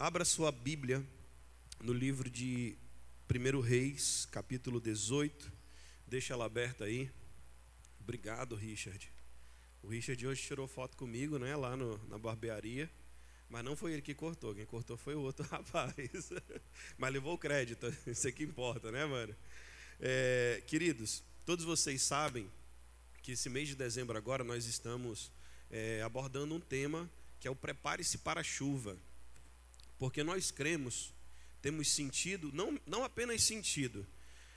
Abra sua Bíblia no livro de 1 Reis, capítulo 18. Deixa ela aberta aí. Obrigado, Richard. O Richard hoje tirou foto comigo, né, lá no, na barbearia. Mas não foi ele que cortou, quem cortou foi o outro rapaz. Mas levou o crédito, isso é que importa, né, mano? É, queridos, todos vocês sabem que esse mês de dezembro agora nós estamos é, abordando um tema que é o Prepare-se para a Chuva. Porque nós cremos, temos sentido, não, não apenas sentido,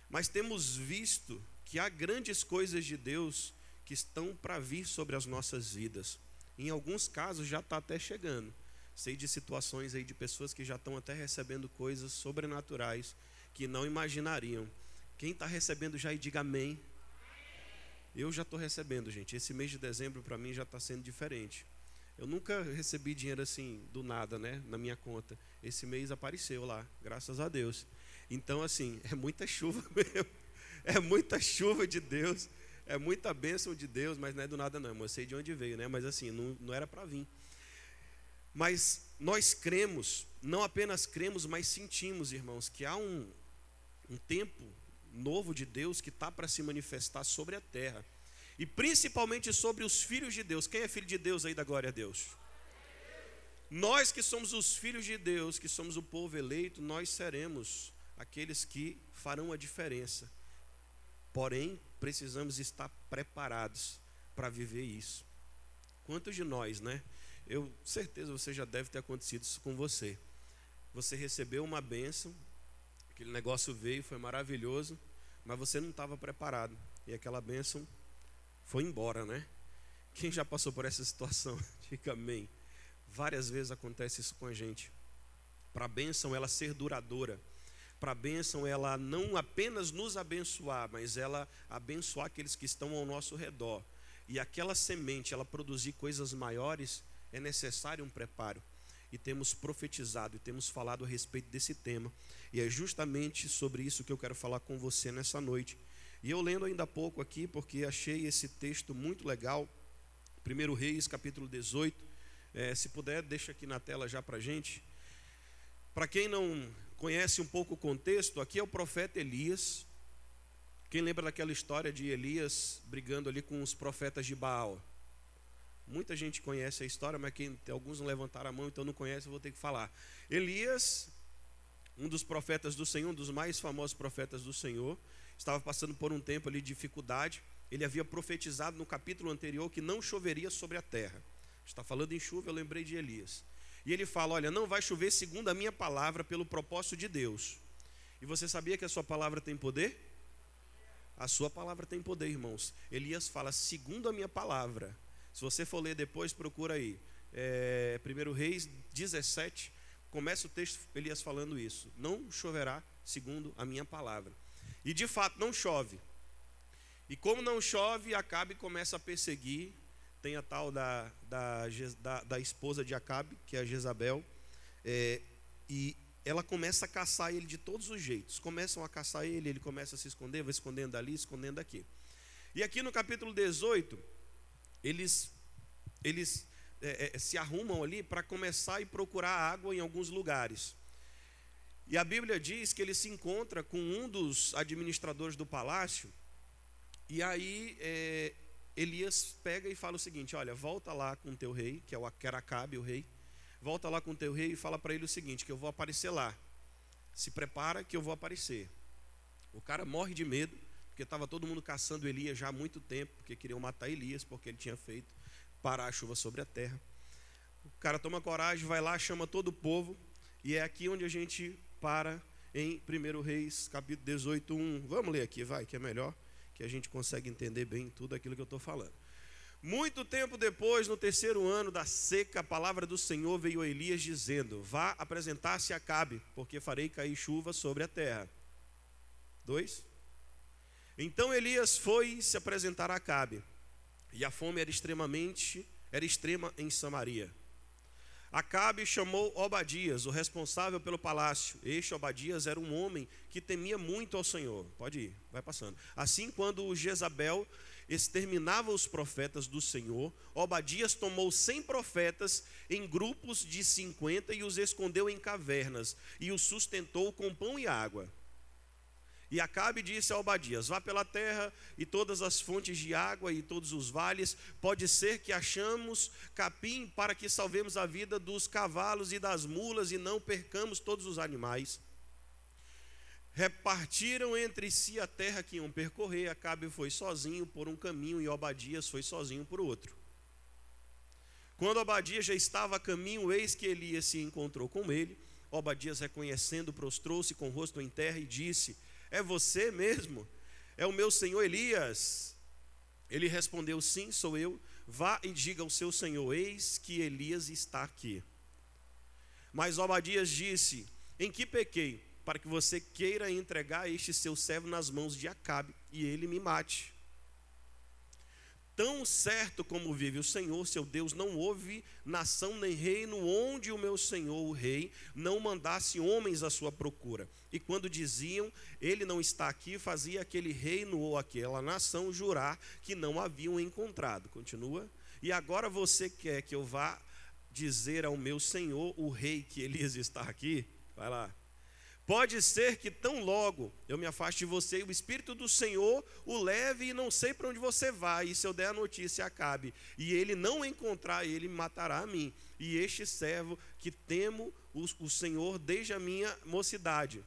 mas temos visto que há grandes coisas de Deus que estão para vir sobre as nossas vidas. Em alguns casos já está até chegando. Sei de situações aí de pessoas que já estão até recebendo coisas sobrenaturais que não imaginariam. Quem está recebendo já e diga amém. Eu já estou recebendo, gente. Esse mês de dezembro para mim já está sendo diferente. Eu nunca recebi dinheiro assim do nada, né, na minha conta. Esse mês apareceu lá, graças a Deus. Então, assim, é muita chuva mesmo. É muita chuva de Deus. É muita bênção de Deus, mas não é do nada não. Eu sei de onde veio, né? Mas assim, não, não era para vir. Mas nós cremos, não apenas cremos, mas sentimos, irmãos, que há um, um tempo novo de Deus que está para se manifestar sobre a terra e principalmente sobre os filhos de Deus. Quem é filho de Deus aí da glória a Deus? Nós que somos os filhos de Deus, que somos o povo eleito, nós seremos aqueles que farão a diferença. Porém, precisamos estar preparados para viver isso. Quantos de nós, né? Eu certeza você já deve ter acontecido isso com você. Você recebeu uma bênção, aquele negócio veio, foi maravilhoso, mas você não estava preparado. E aquela bênção foi embora, né? Quem já passou por essa situação? Diga amém. Várias vezes acontece isso com a gente. Para a bênção ela ser duradoura. Para a bênção ela não apenas nos abençoar, mas ela abençoar aqueles que estão ao nosso redor. E aquela semente, ela produzir coisas maiores, é necessário um preparo. E temos profetizado e temos falado a respeito desse tema. E é justamente sobre isso que eu quero falar com você nessa noite. E eu lendo ainda há pouco aqui, porque achei esse texto muito legal, 1 Reis, capítulo 18. É, se puder, deixa aqui na tela já para gente. Para quem não conhece um pouco o contexto, aqui é o profeta Elias. Quem lembra daquela história de Elias brigando ali com os profetas de Baal? Muita gente conhece a história, mas quem, alguns não levantaram a mão, então não conhece, eu vou ter que falar. Elias, um dos profetas do Senhor, um dos mais famosos profetas do Senhor, estava passando por um tempo ali de dificuldade. Ele havia profetizado no capítulo anterior que não choveria sobre a terra. Está falando em chuva, eu lembrei de Elias. E ele fala: Olha, não vai chover segundo a minha palavra, pelo propósito de Deus. E você sabia que a sua palavra tem poder? A sua palavra tem poder, irmãos. Elias fala: segundo a minha palavra. Se você for ler depois, procura aí. É, 1 Reis 17, começa o texto Elias falando isso. Não choverá segundo a minha palavra. E de fato não chove. E como não chove, Acabe começa a perseguir. Tem a tal da, da, da, da esposa de Acabe, que é a Jezabel. É, e ela começa a caçar ele de todos os jeitos. Começam a caçar ele, ele começa a se esconder, vai escondendo ali, escondendo aqui. E aqui no capítulo 18, eles, eles é, é, se arrumam ali para começar e procurar água em alguns lugares. E a Bíblia diz que ele se encontra com um dos administradores do palácio, e aí é, Elias pega e fala o seguinte: Olha, volta lá com teu rei, que é o Acabe, o rei, volta lá com teu rei e fala para ele o seguinte: que eu vou aparecer lá. Se prepara que eu vou aparecer. O cara morre de medo, porque estava todo mundo caçando Elias já há muito tempo, porque queriam matar Elias, porque ele tinha feito parar a chuva sobre a terra. O cara toma coragem, vai lá, chama todo o povo, e é aqui onde a gente para em 1 Reis, capítulo 18, 1. Vamos ler aqui, vai, que é melhor, que a gente consegue entender bem tudo aquilo que eu estou falando. Muito tempo depois, no terceiro ano da seca, a palavra do Senhor veio a Elias dizendo: Vá apresentar-se a Cabe, porque farei cair chuva sobre a terra. Dois. Então Elias foi se apresentar a Cabe, e a fome era extremamente, era extrema em Samaria. Acabe chamou Obadias, o responsável pelo palácio. Este Obadias era um homem que temia muito ao Senhor. Pode ir, vai passando. Assim, quando Jezabel exterminava os profetas do Senhor, Obadias tomou cem profetas em grupos de cinquenta e os escondeu em cavernas, e os sustentou com pão e água. E Acabe disse a Obadias: Vá pela terra e todas as fontes de água e todos os vales, pode ser que achamos capim para que salvemos a vida dos cavalos e das mulas e não percamos todos os animais. Repartiram entre si a terra que iam percorrer. Acabe foi sozinho por um caminho e Obadias foi sozinho por outro. Quando Obadias já estava a caminho, eis que Elias se encontrou com ele. Obadias, reconhecendo, prostrou-se com o rosto em terra e disse: é você mesmo? É o meu senhor Elias? Ele respondeu: Sim, sou eu. Vá e diga ao seu senhor: Eis que Elias está aqui. Mas Obadias disse: Em que pequei? Para que você queira entregar este seu servo nas mãos de Acabe e ele me mate. Tão certo como vive o Senhor, seu Deus, não houve nação nem reino onde o meu Senhor, o rei, não mandasse homens à sua procura. E quando diziam, ele não está aqui, fazia aquele reino ou aquela nação jurar que não haviam encontrado. Continua. E agora você quer que eu vá dizer ao meu Senhor, o rei, que Elias está aqui? Vai lá. Pode ser que tão logo eu me afaste de você e o Espírito do Senhor o leve e não sei para onde você vai. E se eu der a notícia, acabe. E ele não encontrar, ele matará a mim. E este servo que temo o, o Senhor desde a minha mocidade.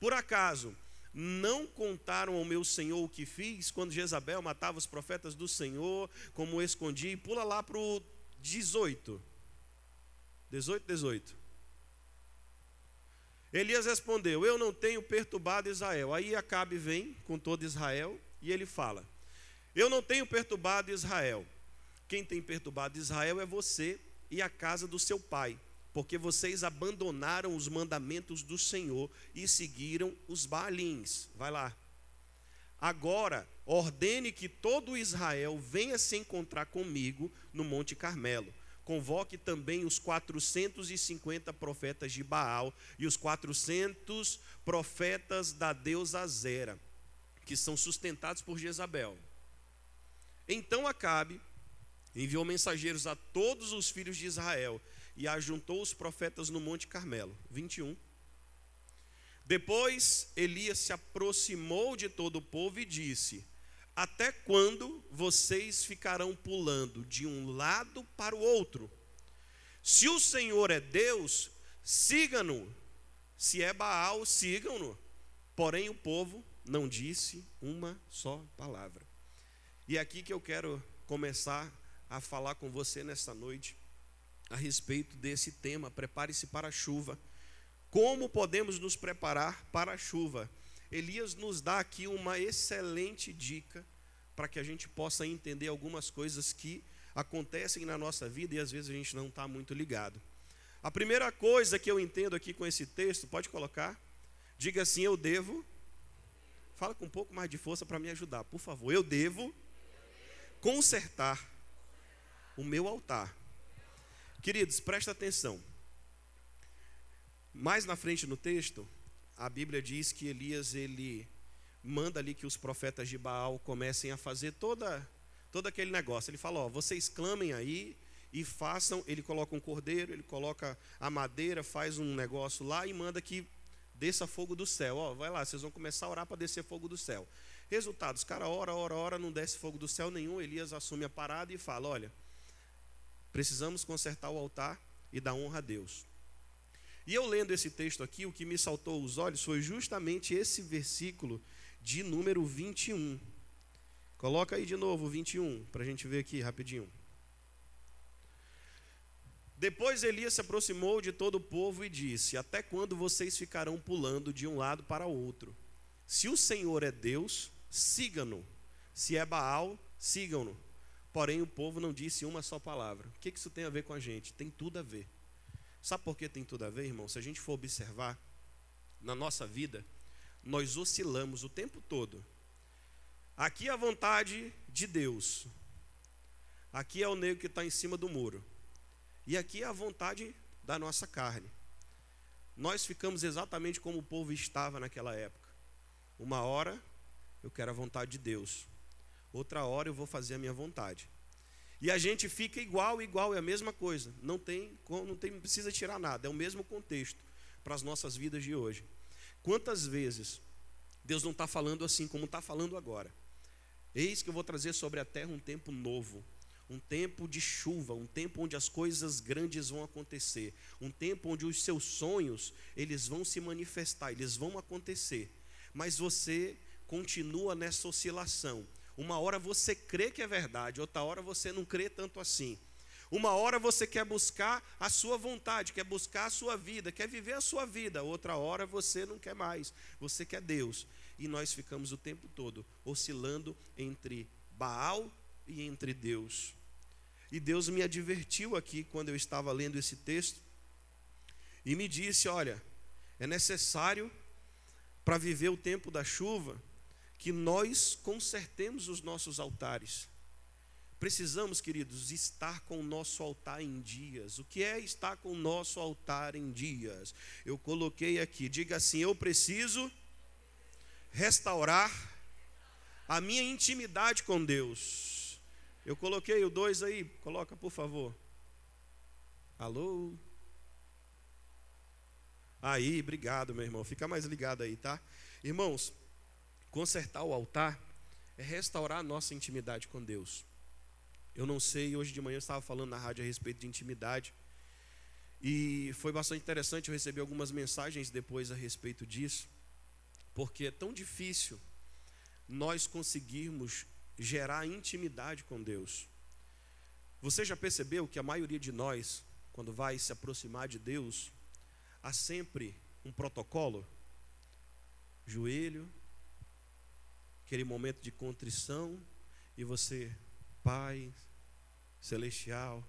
Por acaso, não contaram ao meu Senhor o que fiz quando Jezabel matava os profetas do Senhor, como escondi? Pula lá para o 18. 18, 18. Elias respondeu: Eu não tenho perturbado Israel. Aí Acabe vem com todo Israel e ele fala: Eu não tenho perturbado Israel. Quem tem perturbado Israel é você e a casa do seu pai, porque vocês abandonaram os mandamentos do Senhor e seguiram os Baalins. Vai lá. Agora, ordene que todo Israel venha se encontrar comigo no Monte Carmelo convoque também os 450 profetas de Baal e os 400 profetas da deusa Zera, que são sustentados por Jezabel. Então Acabe enviou mensageiros a todos os filhos de Israel e ajuntou os profetas no Monte Carmelo. 21. Depois Elias se aproximou de todo o povo e disse: até quando vocês ficarão pulando de um lado para o outro? Se o Senhor é Deus, sigam-no. Se é Baal, sigam-no. Porém, o povo não disse uma só palavra. E é aqui que eu quero começar a falar com você nesta noite a respeito desse tema. Prepare-se para a chuva. Como podemos nos preparar para a chuva? Elias nos dá aqui uma excelente dica para que a gente possa entender algumas coisas que acontecem na nossa vida e às vezes a gente não está muito ligado. A primeira coisa que eu entendo aqui com esse texto, pode colocar? Diga assim: eu devo. Fala com um pouco mais de força para me ajudar, por favor. Eu devo consertar o meu altar. Queridos, presta atenção. Mais na frente no texto, a Bíblia diz que Elias ele manda ali que os profetas de Baal comecem a fazer toda todo aquele negócio. Ele fala: ó, vocês clamem aí e façam. Ele coloca um cordeiro, ele coloca a madeira, faz um negócio lá e manda que desça fogo do céu. Ó, vai lá, vocês vão começar a orar para descer fogo do céu. Resultado: os caras ora, ora, ora, não desce fogo do céu nenhum. Elias assume a parada e fala: olha, precisamos consertar o altar e dar honra a Deus. E eu lendo esse texto aqui, o que me saltou os olhos foi justamente esse versículo de número 21. Coloca aí de novo 21, para a gente ver aqui rapidinho. Depois Elias se aproximou de todo o povo e disse: Até quando vocês ficarão pulando de um lado para o outro? Se o Senhor é Deus, sigam-no. Se é Baal, sigam-no. Porém, o povo não disse uma só palavra. O que isso tem a ver com a gente? Tem tudo a ver. Sabe por que tem tudo a ver, irmão? Se a gente for observar na nossa vida, nós oscilamos o tempo todo. Aqui é a vontade de Deus. Aqui é o negro que está em cima do muro. E aqui é a vontade da nossa carne. Nós ficamos exatamente como o povo estava naquela época. Uma hora eu quero a vontade de Deus. outra hora eu vou fazer a minha vontade. E a gente fica igual, igual, é a mesma coisa. Não tem, não tem, precisa tirar nada, é o mesmo contexto para as nossas vidas de hoje. Quantas vezes Deus não está falando assim como está falando agora? Eis que eu vou trazer sobre a terra um tempo novo, um tempo de chuva, um tempo onde as coisas grandes vão acontecer, um tempo onde os seus sonhos eles vão se manifestar, eles vão acontecer. Mas você continua nessa oscilação. Uma hora você crê que é verdade, outra hora você não crê tanto assim. Uma hora você quer buscar a sua vontade, quer buscar a sua vida, quer viver a sua vida, outra hora você não quer mais, você quer Deus. E nós ficamos o tempo todo oscilando entre Baal e entre Deus. E Deus me advertiu aqui quando eu estava lendo esse texto e me disse: Olha, é necessário para viver o tempo da chuva que nós consertemos os nossos altares. Precisamos, queridos, estar com o nosso altar em dias. O que é estar com o nosso altar em dias? Eu coloquei aqui, diga assim: eu preciso restaurar a minha intimidade com Deus. Eu coloquei o dois aí, coloca por favor. Alô? Aí, obrigado, meu irmão. Fica mais ligado aí, tá? Irmãos, consertar o altar é restaurar a nossa intimidade com Deus. Eu não sei, hoje de manhã eu estava falando na rádio a respeito de intimidade. E foi bastante interessante, eu recebi algumas mensagens depois a respeito disso, porque é tão difícil nós conseguirmos gerar intimidade com Deus. Você já percebeu que a maioria de nós, quando vai se aproximar de Deus, há sempre um protocolo? Joelho, aquele momento de contrição, e você, Pai, celestial,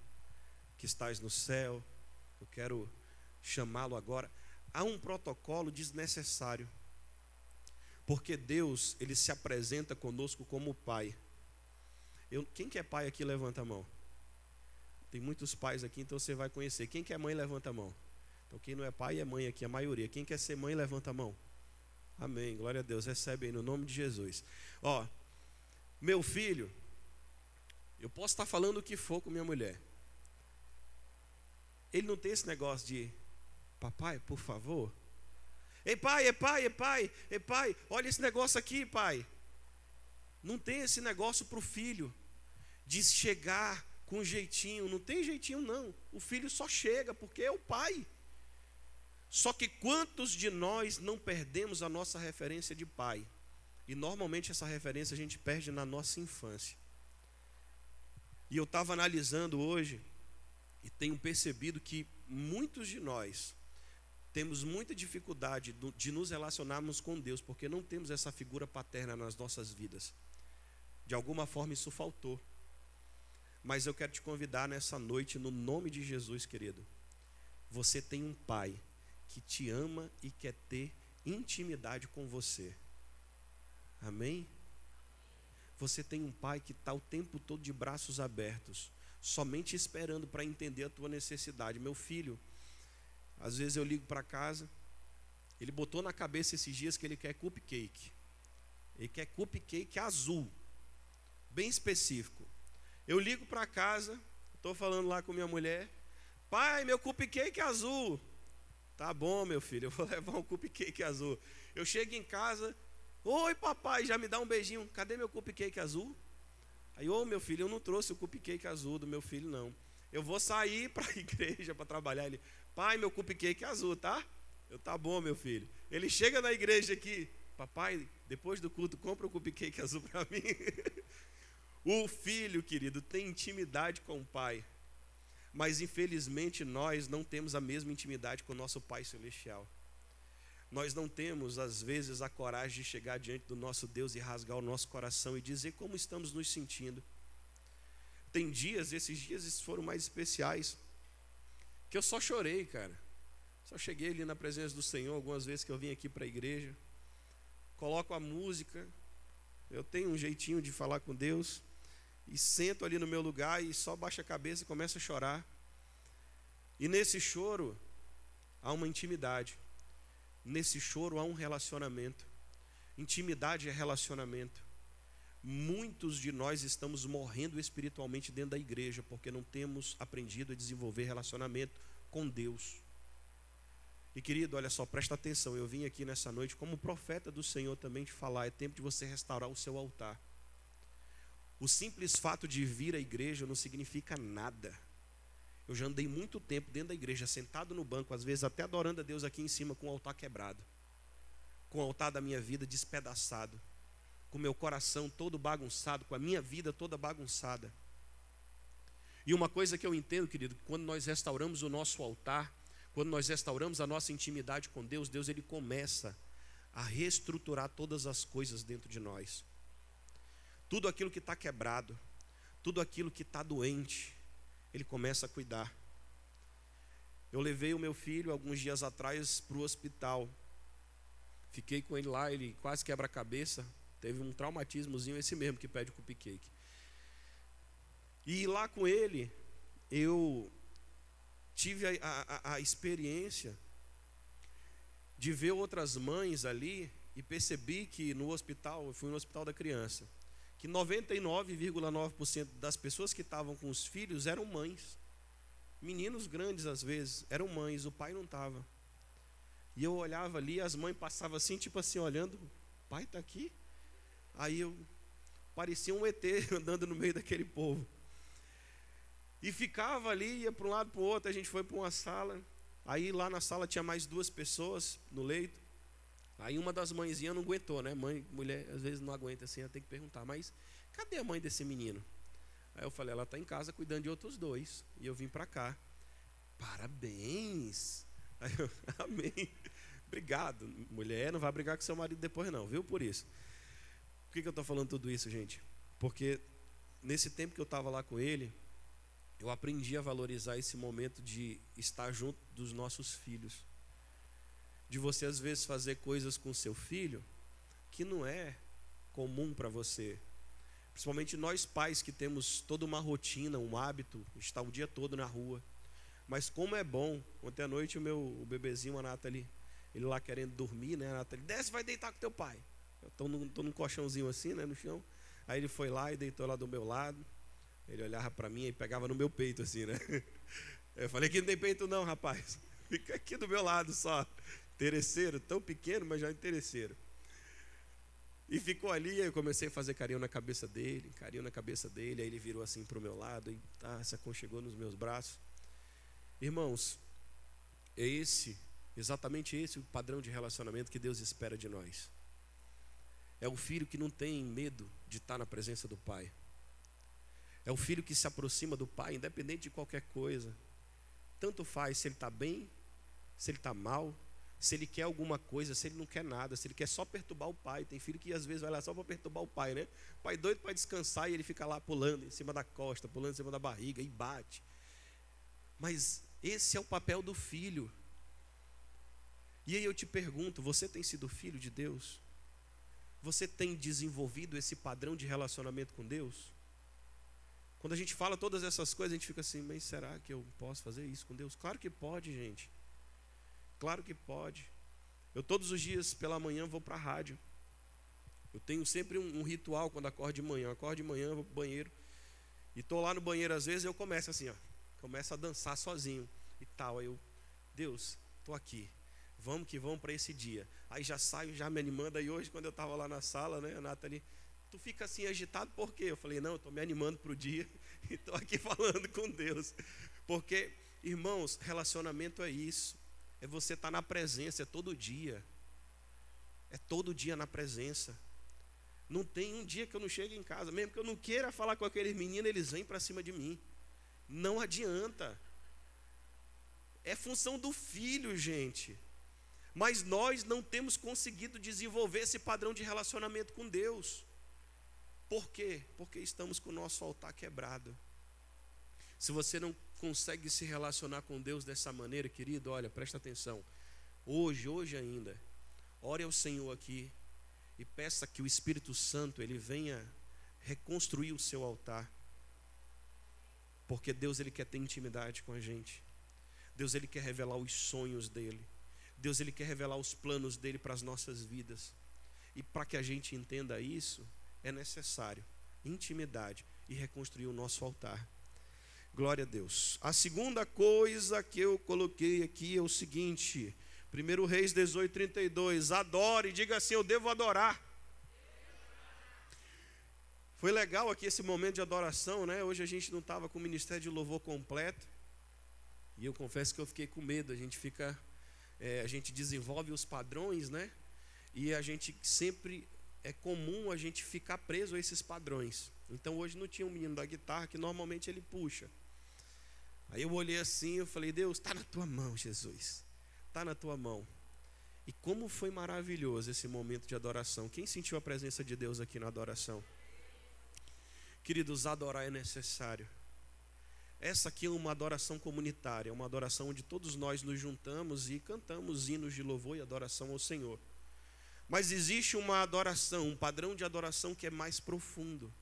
que estás no céu, eu quero chamá-lo agora. Há um protocolo desnecessário. Porque Deus, ele se apresenta conosco como pai. Eu, quem que é pai aqui, levanta a mão. Tem muitos pais aqui, então você vai conhecer. Quem que é mãe, levanta a mão. Então quem não é pai é mãe aqui, a maioria. Quem quer ser mãe, levanta a mão. Amém. Glória a Deus. Recebe aí no nome de Jesus. Ó, meu filho, eu posso estar falando o que for com minha mulher. Ele não tem esse negócio de, papai, por favor. Ei, pai, é pai, é pai, é pai, olha esse negócio aqui, pai. Não tem esse negócio para o filho de chegar com jeitinho. Não tem jeitinho, não. O filho só chega porque é o pai. Só que quantos de nós não perdemos a nossa referência de pai? E normalmente essa referência a gente perde na nossa infância. E eu estava analisando hoje e tenho percebido que muitos de nós temos muita dificuldade de nos relacionarmos com Deus, porque não temos essa figura paterna nas nossas vidas. De alguma forma isso faltou. Mas eu quero te convidar nessa noite, no nome de Jesus, querido. Você tem um pai que te ama e quer ter intimidade com você. Amém? Você tem um pai que está o tempo todo de braços abertos, somente esperando para entender a tua necessidade. Meu filho, às vezes eu ligo para casa, ele botou na cabeça esses dias que ele quer cupcake. Ele quer cupcake azul, bem específico. Eu ligo para casa, estou falando lá com minha mulher, pai, meu cupcake azul. Tá bom, meu filho, eu vou levar um cupcake azul. Eu chego em casa, Oi, papai, já me dá um beijinho. Cadê meu cupcake azul? Aí, ô oh, meu filho, eu não trouxe o cupcake azul do meu filho, não. Eu vou sair para a igreja para trabalhar. Ele, pai, meu cupcake é azul, tá? Eu, tá bom, meu filho. Ele chega na igreja aqui, papai, depois do culto, compra o cupcake azul para mim. o filho, querido, tem intimidade com o pai. Mas infelizmente nós não temos a mesma intimidade com o nosso Pai Celestial. Nós não temos, às vezes, a coragem de chegar diante do nosso Deus e rasgar o nosso coração e dizer como estamos nos sentindo. Tem dias, esses dias foram mais especiais, que eu só chorei, cara. Só cheguei ali na presença do Senhor algumas vezes que eu vim aqui para a igreja. Coloco a música, eu tenho um jeitinho de falar com Deus, e sento ali no meu lugar e só baixo a cabeça e começo a chorar. E nesse choro há uma intimidade. Nesse choro há um relacionamento. Intimidade é relacionamento. muitos de nós estamos morrendo espiritualmente dentro da igreja porque não temos aprendido a desenvolver relacionamento com Deus. E querido, olha só, presta atenção. Eu vim aqui nessa noite como profeta do Senhor também te falar. É tempo de você restaurar o seu altar. O simples fato de vir à igreja não significa nada. Eu já andei muito tempo dentro da igreja, sentado no banco, às vezes até adorando a Deus aqui em cima com o altar quebrado, com o altar da minha vida despedaçado, com meu coração todo bagunçado, com a minha vida toda bagunçada. E uma coisa que eu entendo, querido, quando nós restauramos o nosso altar, quando nós restauramos a nossa intimidade com Deus, Deus ele começa a reestruturar todas as coisas dentro de nós. Tudo aquilo que está quebrado, tudo aquilo que está doente, Ele começa a cuidar. Eu levei o meu filho alguns dias atrás para o hospital. Fiquei com ele lá, ele quase quebra a cabeça. Teve um traumatismozinho, esse mesmo que pede cupcake. E lá com ele, eu tive a, a, a experiência de ver outras mães ali e percebi que no hospital, eu fui no hospital da criança, que 99,9% das pessoas que estavam com os filhos eram mães. Meninos grandes às vezes, eram mães, o pai não estava. E eu olhava ali, as mães passavam assim, tipo assim, olhando, pai está aqui? Aí eu parecia um ET andando no meio daquele povo. E ficava ali, ia para um lado para o outro, a gente foi para uma sala. Aí lá na sala tinha mais duas pessoas no leito. Aí uma das mãezinhas não aguentou, né? Mãe, mulher, às vezes não aguenta assim, ela tem que perguntar, mas cadê a mãe desse menino? Aí eu falei, ela está em casa cuidando de outros dois. E eu vim para cá. Parabéns! Aí eu, amém. Obrigado. Mulher, não vai brigar com seu marido depois não, viu por isso. Por que, que eu estou falando tudo isso, gente? Porque nesse tempo que eu estava lá com ele, eu aprendi a valorizar esse momento de estar junto dos nossos filhos. De você, às vezes, fazer coisas com seu filho que não é comum para você. Principalmente nós pais que temos toda uma rotina, um hábito, estar o dia todo na rua. Mas como é bom, ontem à noite o meu o bebezinho, a Nathalie, ele lá querendo dormir, né? A Nathalie, desce, vai deitar com teu pai. Eu estou num, tô num colchãozinho assim, né, no chão. Aí ele foi lá e deitou lá do meu lado. Ele olhava para mim e pegava no meu peito assim, né? Eu falei que não tem peito não, rapaz. Fica aqui do meu lado só. Interesseiro, tão pequeno, mas já interesseiro. E ficou ali, eu comecei a fazer carinho na cabeça dele, carinho na cabeça dele, aí ele virou assim para o meu lado e tá, se aconchegou nos meus braços. Irmãos, é esse, exatamente esse o padrão de relacionamento que Deus espera de nós. É o filho que não tem medo de estar na presença do pai. É o filho que se aproxima do pai, independente de qualquer coisa. Tanto faz se ele está bem, se ele está mal, se ele quer alguma coisa, se ele não quer nada, se ele quer só perturbar o pai. Tem filho que às vezes vai lá só para perturbar o pai, né? O pai doido para descansar e ele fica lá pulando em cima da costa, pulando em cima da barriga e bate. Mas esse é o papel do filho. E aí eu te pergunto: você tem sido filho de Deus? Você tem desenvolvido esse padrão de relacionamento com Deus? Quando a gente fala todas essas coisas, a gente fica assim, mas será que eu posso fazer isso com Deus? Claro que pode, gente. Claro que pode. Eu todos os dias pela manhã vou para a rádio. Eu tenho sempre um, um, ritual quando acordo de manhã. Eu acordo de manhã, vou para o banheiro. E estou lá no banheiro, às vezes eu começo assim, ó. Começo a dançar sozinho e tal. Aí eu, Deus, estou aqui. Vamos que vamos para esse dia. Aí já saio, já me animando. Aí hoje, quando eu estava lá na sala, né, a Nathalie tu fica assim agitado por quê? Eu falei, não, eu estou me animando para o dia e estou aqui falando com Deus. Porque, irmãos, relacionamento é isso. É você estar tá na presença, é todo dia. É todo dia na presença. Não tem um dia que eu não chegue em casa, mesmo que eu não queira falar com aqueles meninos, eles vêm para cima de mim. Não adianta. É função do filho, gente. Mas nós não temos conseguido desenvolver esse padrão de relacionamento com Deus. Por quê? Porque estamos com o nosso altar quebrado. Se você não consegue se relacionar com Deus dessa maneira, querido, olha, presta atenção. Hoje, hoje ainda, ore ao Senhor aqui e peça que o Espírito Santo ele venha reconstruir o seu altar. Porque Deus ele quer ter intimidade com a gente. Deus ele quer revelar os sonhos dele. Deus ele quer revelar os planos dele para as nossas vidas. E para que a gente entenda isso, é necessário intimidade e reconstruir o nosso altar. Glória a Deus. A segunda coisa que eu coloquei aqui é o seguinte: 1 Reis 18, 32. Adore, diga assim: Eu devo adorar. Foi legal aqui esse momento de adoração, né? Hoje a gente não estava com o ministério de louvor completo. E eu confesso que eu fiquei com medo. A gente fica, é, a gente desenvolve os padrões, né? E a gente sempre é comum a gente ficar preso a esses padrões. Então hoje não tinha um menino da guitarra que normalmente ele puxa. Aí eu olhei assim, eu falei: Deus, está na tua mão, Jesus. Está na tua mão. E como foi maravilhoso esse momento de adoração. Quem sentiu a presença de Deus aqui na adoração? Queridos, adorar é necessário. Essa aqui é uma adoração comunitária, uma adoração onde todos nós nos juntamos e cantamos hinos de louvor e adoração ao Senhor. Mas existe uma adoração, um padrão de adoração que é mais profundo.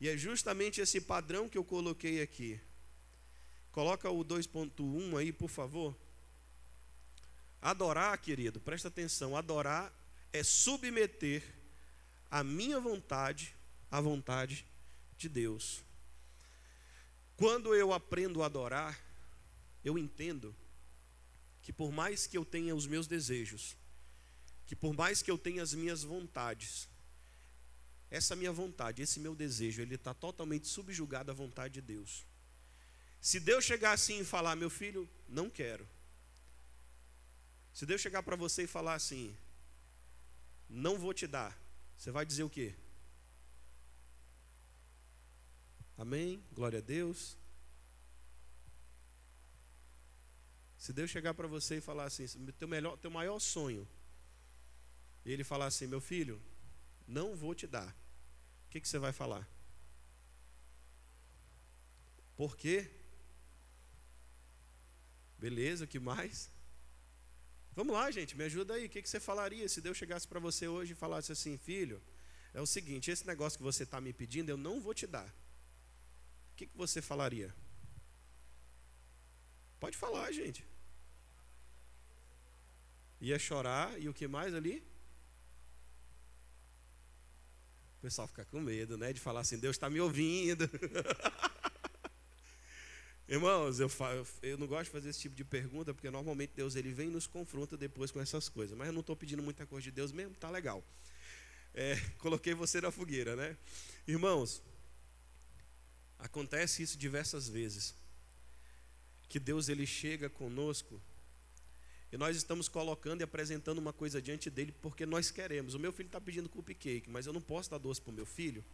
E é justamente esse padrão que eu coloquei aqui. Coloca o 2.1 aí, por favor. Adorar, querido, presta atenção, adorar é submeter a minha vontade à vontade de Deus. Quando eu aprendo a adorar, eu entendo que por mais que eu tenha os meus desejos, que por mais que eu tenha as minhas vontades, essa minha vontade, esse meu desejo, ele está totalmente subjugado à vontade de Deus. Se Deus chegar assim e falar, meu filho, não quero. Se Deus chegar para você e falar assim, não vou te dar, você vai dizer o quê? Amém? Glória a Deus. Se Deus chegar para você e falar assim, teu, melhor, teu maior sonho, e ele falar assim, meu filho, não vou te dar, o que, que você vai falar? Por quê? Beleza, que mais? Vamos lá, gente, me ajuda aí. O que, que você falaria se Deus chegasse para você hoje e falasse assim, filho, é o seguinte, esse negócio que você está me pedindo, eu não vou te dar. O que, que você falaria? Pode falar, gente. Ia chorar e o que mais ali? O pessoal fica com medo, né? De falar assim, Deus está me ouvindo. Irmãos, eu, falo, eu não gosto de fazer esse tipo de pergunta, porque normalmente Deus ele vem e nos confronta depois com essas coisas. Mas eu não estou pedindo muita coisa de Deus mesmo, tá legal. É, coloquei você na fogueira, né? Irmãos, acontece isso diversas vezes. Que Deus ele chega conosco e nós estamos colocando e apresentando uma coisa diante dele porque nós queremos. O meu filho está pedindo cupcake, mas eu não posso dar doce para o meu filho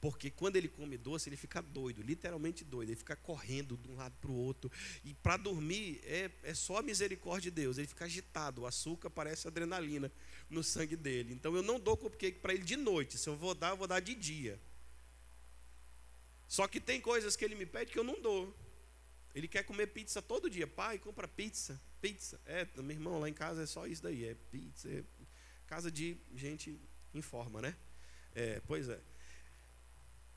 porque quando ele come doce, ele fica doido, literalmente doido. Ele fica correndo de um lado para o outro. E para dormir é, é só a misericórdia de Deus. Ele fica agitado. O açúcar parece adrenalina no sangue dele. Então eu não dou cupcake para ele de noite. Se eu vou dar, eu vou dar de dia. Só que tem coisas que ele me pede que eu não dou. Ele quer comer pizza todo dia. Pai, compra pizza. Pizza. É, meu irmão, lá em casa é só isso daí. É pizza. É casa de gente em forma, né? É, pois é.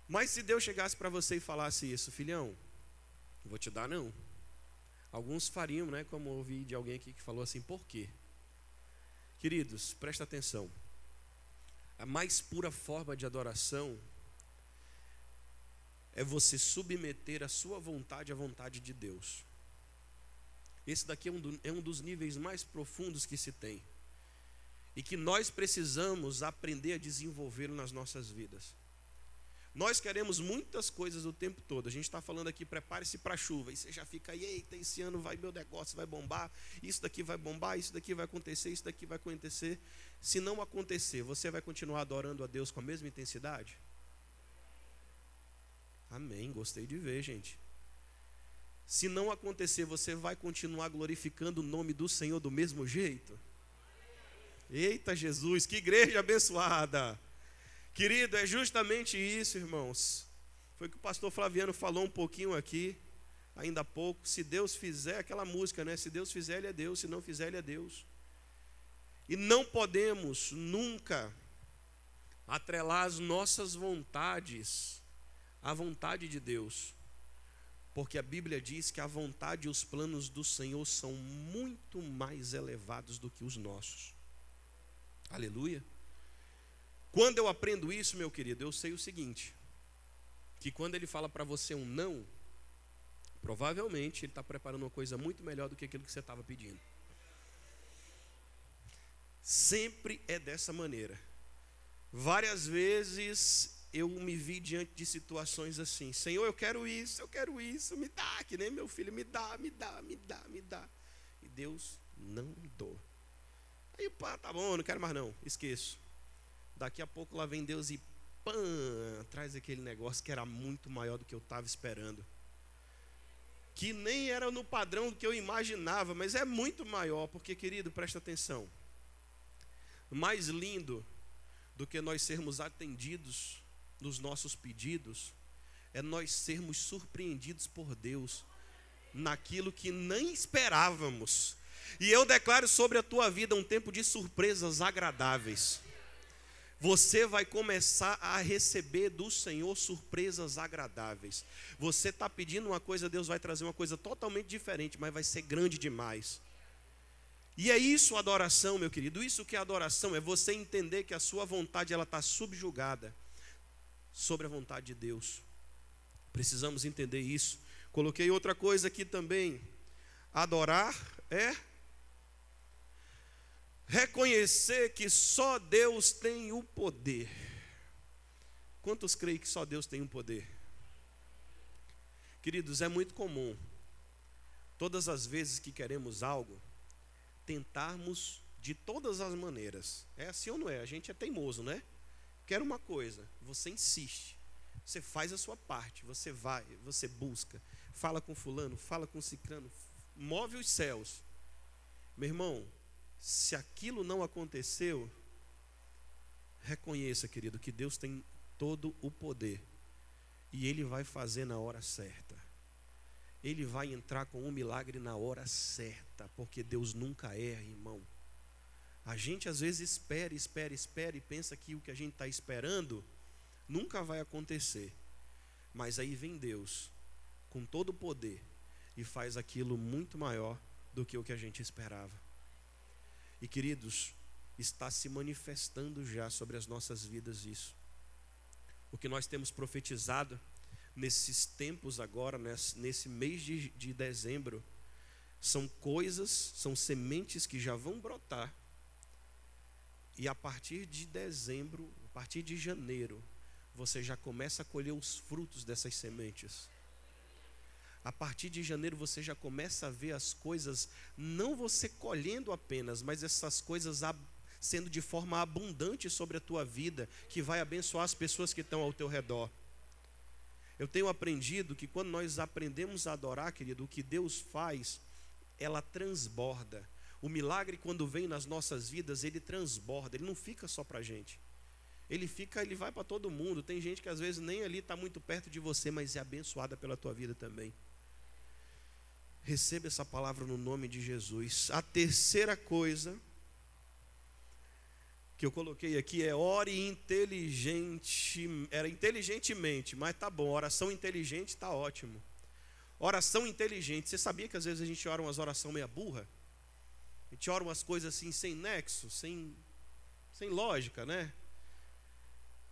Mas se Deus chegasse para você e falasse isso, filhão, vou te dar não. Alguns fariam, né? Como ouvi de alguém aqui que falou assim, por quê? Queridos, presta atenção. A mais pura forma de adoração é você submeter a sua vontade à vontade de Deus. Esse daqui é um, do, é um dos níveis mais profundos que se tem. E que nós precisamos aprender a desenvolver nas nossas vidas. Nós queremos muitas coisas o tempo todo. A gente está falando aqui, prepare-se para a chuva. E você já fica eita, esse ano vai meu negócio, vai bombar, isso daqui vai bombar, isso daqui vai acontecer, isso daqui vai acontecer. Se não acontecer, você vai continuar adorando a Deus com a mesma intensidade? Amém, gostei de ver, gente. Se não acontecer, você vai continuar glorificando o nome do Senhor do mesmo jeito? Eita Jesus, que igreja abençoada! Querido, é justamente isso, irmãos. Foi o que o pastor Flaviano falou um pouquinho aqui, ainda há pouco. Se Deus fizer, aquela música, né? Se Deus fizer, Ele é Deus. Se não fizer, Ele é Deus. E não podemos nunca atrelar as nossas vontades à vontade de Deus. Porque a Bíblia diz que a vontade e os planos do Senhor são muito mais elevados do que os nossos. Aleluia. Quando eu aprendo isso, meu querido, eu sei o seguinte: que quando ele fala para você um não, provavelmente ele está preparando uma coisa muito melhor do que aquilo que você estava pedindo. Sempre é dessa maneira. Várias vezes eu me vi diante de situações assim: Senhor, eu quero isso, eu quero isso, me dá, que nem meu filho, me dá, me dá, me dá, me dá. E Deus não dou. Aí, pá, tá bom, não quero mais não, esqueço. Daqui a pouco lá vem Deus e pã, traz aquele negócio que era muito maior do que eu estava esperando. Que nem era no padrão que eu imaginava, mas é muito maior, porque, querido, presta atenção. Mais lindo do que nós sermos atendidos nos nossos pedidos é nós sermos surpreendidos por Deus naquilo que nem esperávamos. E eu declaro sobre a tua vida um tempo de surpresas agradáveis. Você vai começar a receber do Senhor surpresas agradáveis. Você está pedindo uma coisa, Deus vai trazer uma coisa totalmente diferente, mas vai ser grande demais. E é isso adoração, meu querido. Isso que é adoração é você entender que a sua vontade ela está subjugada sobre a vontade de Deus. Precisamos entender isso. Coloquei outra coisa aqui também. Adorar é reconhecer que só Deus tem o poder. Quantos creem que só Deus tem o poder? Queridos, é muito comum, todas as vezes que queremos algo, tentarmos de todas as maneiras. É assim ou não é? A gente é teimoso, né? Quer uma coisa, você insiste, você faz a sua parte, você vai, você busca, fala com fulano, fala com ciclano, move os céus. Meu irmão, se aquilo não aconteceu, reconheça, querido, que Deus tem todo o poder e Ele vai fazer na hora certa. Ele vai entrar com um milagre na hora certa, porque Deus nunca erra, irmão. A gente às vezes espera, espera, espera e pensa que o que a gente está esperando nunca vai acontecer. Mas aí vem Deus, com todo o poder, e faz aquilo muito maior do que o que a gente esperava. E queridos, está se manifestando já sobre as nossas vidas isso. O que nós temos profetizado nesses tempos agora, nesse mês de, de dezembro, são coisas, são sementes que já vão brotar. E a partir de dezembro, a partir de janeiro, você já começa a colher os frutos dessas sementes. A partir de janeiro você já começa a ver as coisas, não você colhendo apenas, mas essas coisas sendo de forma abundante sobre a tua vida, que vai abençoar as pessoas que estão ao teu redor. Eu tenho aprendido que quando nós aprendemos a adorar, querido, o que Deus faz, ela transborda. O milagre, quando vem nas nossas vidas, ele transborda, ele não fica só para a gente. Ele fica, ele vai para todo mundo. Tem gente que às vezes nem ali está muito perto de você, mas é abençoada pela tua vida também. Receba essa palavra no nome de Jesus. A terceira coisa que eu coloquei aqui é ore inteligente, era inteligentemente, mas tá bom, oração inteligente está ótimo. Oração inteligente. Você sabia que às vezes a gente ora umas orações meia burra? A gente ora umas coisas assim sem nexo, sem, sem lógica, né?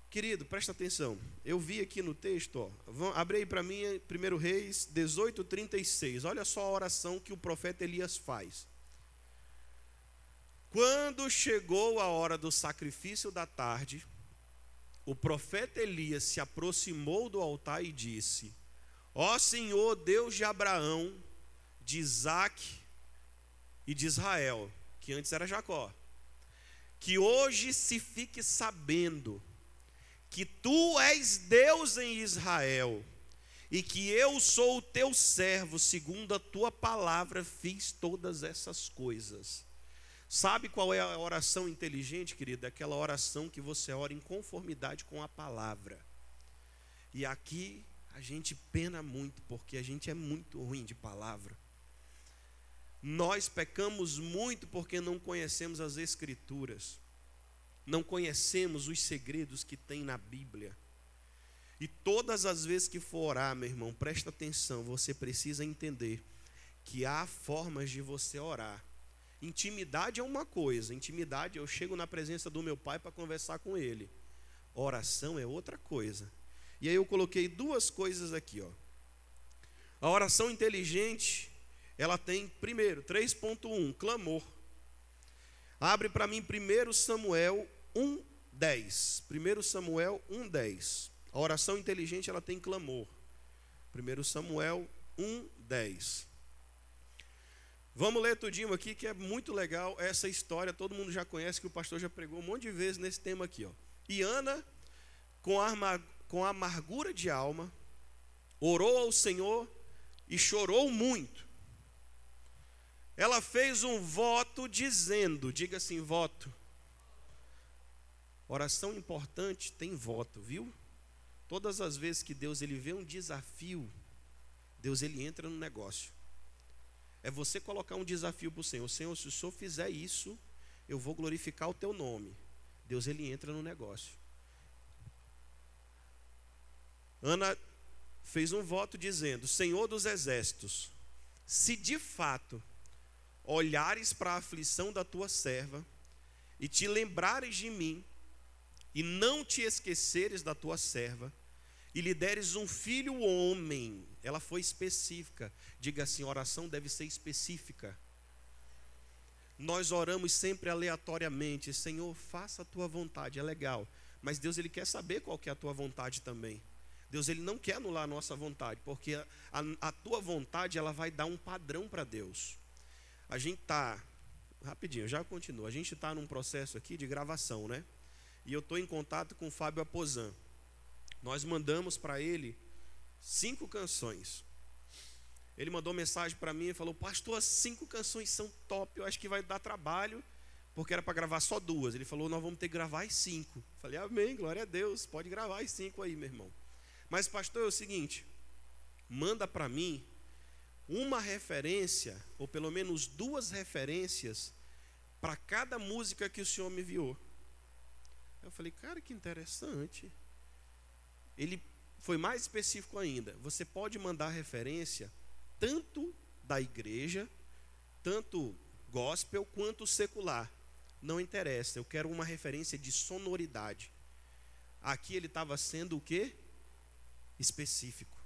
Querido, presta atenção. Eu vi aqui no texto, ó, abre aí para mim 1 Reis 18, 36. Olha só a oração que o profeta Elias faz. Quando chegou a hora do sacrifício da tarde, o profeta Elias se aproximou do altar e disse: Ó Senhor, Deus de Abraão, de Isaac e de Israel, que antes era Jacó, que hoje se fique sabendo que tu és Deus em Israel e que eu sou o teu servo, segundo a tua palavra fiz todas essas coisas. Sabe qual é a oração inteligente, querido? É aquela oração que você ora em conformidade com a palavra. E aqui a gente pena muito, porque a gente é muito ruim de palavra. Nós pecamos muito porque não conhecemos as Escrituras não conhecemos os segredos que tem na Bíblia. E todas as vezes que for orar, meu irmão, presta atenção, você precisa entender que há formas de você orar. Intimidade é uma coisa, intimidade, eu chego na presença do meu pai para conversar com ele. Oração é outra coisa. E aí eu coloquei duas coisas aqui, ó. A oração inteligente, ela tem, primeiro, 3.1, clamor. Abre para mim 1 Samuel 1:10. 1 Samuel 1:10. A oração inteligente, ela tem clamor. 1 Samuel 1:10. Vamos ler tudinho aqui, que é muito legal essa história. Todo mundo já conhece, que o pastor já pregou um monte de vezes nesse tema aqui. Ó. E Ana, com, arma, com amargura de alma, orou ao Senhor e chorou muito. Ela fez um voto dizendo: diga assim, voto. Oração importante tem voto, viu? Todas as vezes que Deus ele vê um desafio, Deus ele entra no negócio. É você colocar um desafio para o Senhor. Senhor, se o Senhor fizer isso, eu vou glorificar o teu nome. Deus ele entra no negócio. Ana fez um voto dizendo: Senhor dos exércitos, se de fato olhares para a aflição da tua serva e te lembrares de mim e não te esqueceres da tua serva e lhe deres um filho homem, ela foi específica. Diga assim: oração deve ser específica. Nós oramos sempre aleatoriamente, Senhor, faça a tua vontade, é legal. Mas Deus ele quer saber qual que é a tua vontade também. Deus ele não quer anular a nossa vontade, porque a, a, a tua vontade ela vai dar um padrão para Deus. A gente está, rapidinho, já continuo. A gente está num processo aqui de gravação, né? E eu estou em contato com o Fábio Aposan. Nós mandamos para ele cinco canções. Ele mandou mensagem para mim e falou: Pastor, as cinco canções são top, eu acho que vai dar trabalho, porque era para gravar só duas. Ele falou: Nós vamos ter que gravar as cinco. Falei: Amém, glória a Deus, pode gravar as cinco aí, meu irmão. Mas, pastor, é o seguinte: manda para mim uma referência, ou pelo menos duas referências, para cada música que o senhor me enviou. Eu falei: Cara, que interessante. Ele foi mais específico ainda. Você pode mandar referência tanto da igreja, tanto gospel quanto secular. Não interessa, eu quero uma referência de sonoridade. Aqui ele estava sendo o quê? Específico.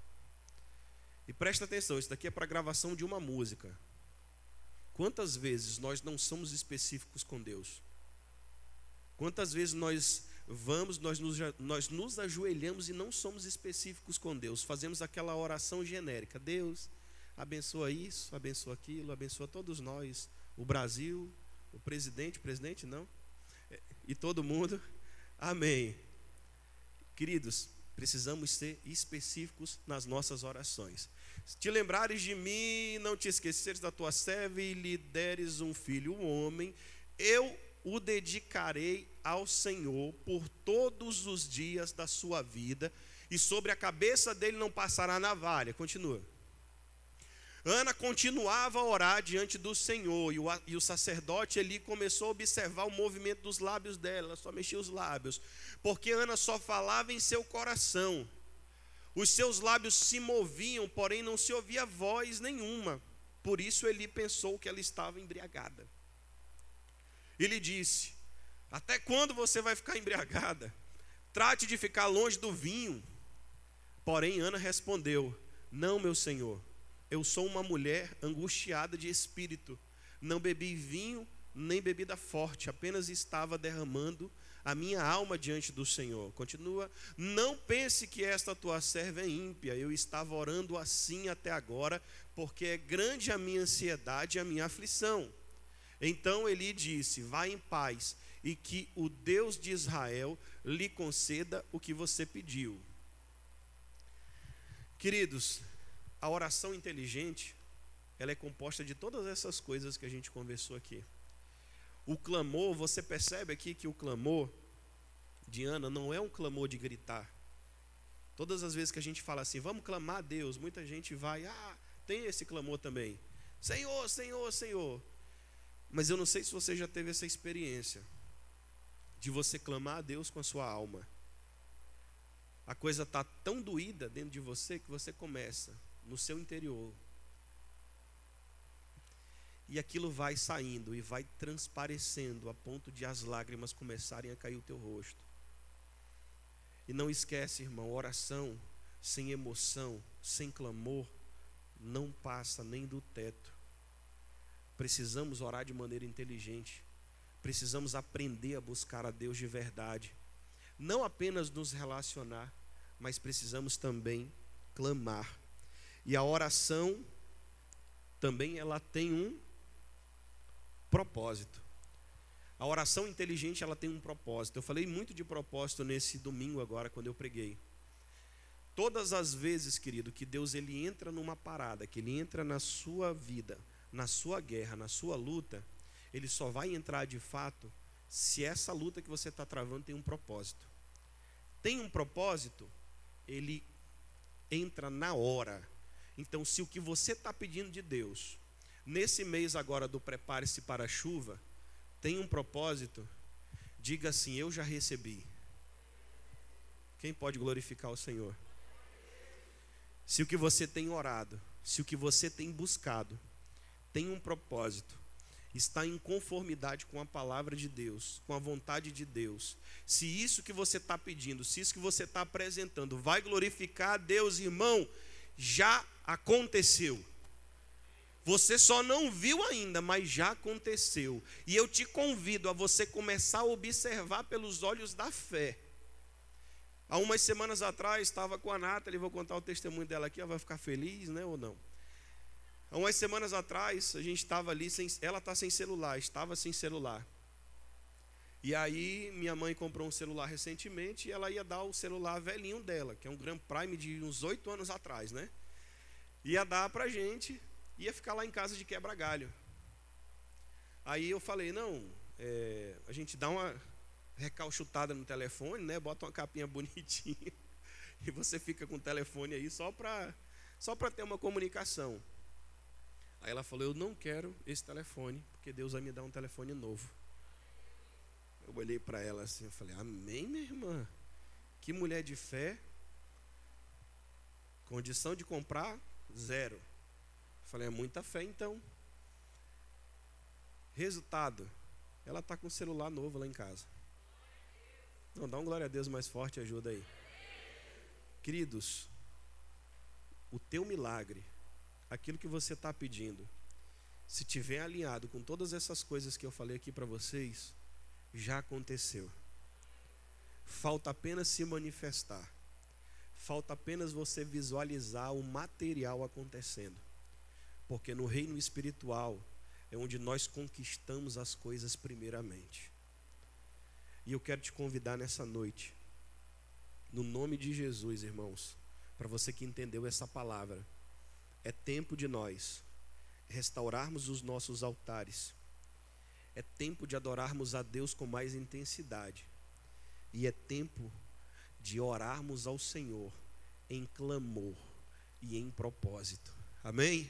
E presta atenção, isso daqui é para gravação de uma música. Quantas vezes nós não somos específicos com Deus? Quantas vezes nós vamos, nós nos, nós nos ajoelhamos e não somos específicos com Deus, fazemos aquela oração genérica: Deus, abençoa isso, abençoa aquilo, abençoa todos nós, o Brasil, o presidente, o presidente não, é, e todo mundo, amém. Queridos, precisamos ser específicos nas nossas orações. Se te lembrares de mim, não te esqueceres da tua serva e lhe deres um filho, um homem, eu o dedicarei ao Senhor por todos os dias da sua vida, e sobre a cabeça dele não passará navalha. Continua. Ana continuava a orar diante do Senhor, e o, e o sacerdote ali começou a observar o movimento dos lábios dela, ela só mexia os lábios, porque Ana só falava em seu coração. Os seus lábios se moviam, porém não se ouvia voz nenhuma. Por isso ele pensou que ela estava embriagada e lhe disse: Até quando você vai ficar embriagada? Trate de ficar longe do vinho. Porém, Ana respondeu: Não, meu senhor, eu sou uma mulher angustiada de espírito. Não bebi vinho nem bebida forte, apenas estava derramando a minha alma diante do Senhor. Continua, não pense que esta tua serva é ímpia, eu estava orando assim até agora, porque é grande a minha ansiedade e a minha aflição. Então ele disse: Vá em paz, e que o Deus de Israel lhe conceda o que você pediu. Queridos, a oração inteligente, ela é composta de todas essas coisas que a gente conversou aqui. O clamor, você percebe aqui que o clamor de Ana não é um clamor de gritar. Todas as vezes que a gente fala assim, vamos clamar a Deus, muita gente vai, ah, tem esse clamor também. Senhor, Senhor, Senhor. Mas eu não sei se você já teve essa experiência de você clamar a Deus com a sua alma. A coisa está tão doída dentro de você que você começa no seu interior. E aquilo vai saindo e vai transparecendo a ponto de as lágrimas começarem a cair o teu rosto. E não esquece, irmão, oração sem emoção, sem clamor, não passa nem do teto. Precisamos orar de maneira inteligente. Precisamos aprender a buscar a Deus de verdade. Não apenas nos relacionar, mas precisamos também clamar. E a oração também ela tem um propósito. A oração inteligente ela tem um propósito. Eu falei muito de propósito nesse domingo agora quando eu preguei. Todas as vezes, querido, que Deus ele entra numa parada, que ele entra na sua vida, na sua guerra, na sua luta, ele só vai entrar de fato se essa luta que você está travando tem um propósito. Tem um propósito, ele entra na hora. Então, se o que você está pedindo de Deus, nesse mês agora do prepare-se para a chuva, tem um propósito, diga assim: Eu já recebi. Quem pode glorificar o Senhor? Se o que você tem orado, se o que você tem buscado tem um propósito, está em conformidade com a palavra de Deus, com a vontade de Deus, se isso que você está pedindo, se isso que você está apresentando vai glorificar a Deus, irmão, já aconteceu. Você só não viu ainda, mas já aconteceu. E eu te convido a você começar a observar pelos olhos da fé. Há umas semanas atrás, estava com a Nathalie, vou contar o testemunho dela aqui, ela vai ficar feliz, né, ou não? Há umas semanas atrás, a gente estava ali, sem, ela está sem celular, estava sem celular. E aí, minha mãe comprou um celular recentemente e ela ia dar o celular velhinho dela, que é um Grand Prime de uns oito anos atrás, né? Ia dar para a gente, ia ficar lá em casa de quebra-galho. Aí eu falei, não, é, a gente dá uma, recalchutada no telefone, né? Bota uma capinha bonitinha e você fica com o telefone aí só para só ter uma comunicação. Aí ela falou: "Eu não quero esse telefone, porque Deus vai me dar um telefone novo". Eu olhei para ela assim, eu falei: "Amém, minha irmã. Que mulher de fé. Condição de comprar zero". Eu falei: "É muita fé então". Resultado, ela está com um celular novo lá em casa. Não, dá um glória a Deus mais forte, ajuda aí. Queridos, o teu milagre, aquilo que você está pedindo, se tiver alinhado com todas essas coisas que eu falei aqui para vocês, já aconteceu. Falta apenas se manifestar. Falta apenas você visualizar o material acontecendo. Porque no reino espiritual é onde nós conquistamos as coisas primeiramente. E eu quero te convidar nessa noite, no nome de Jesus, irmãos, para você que entendeu essa palavra, é tempo de nós restaurarmos os nossos altares, é tempo de adorarmos a Deus com mais intensidade, e é tempo de orarmos ao Senhor em clamor e em propósito. Amém?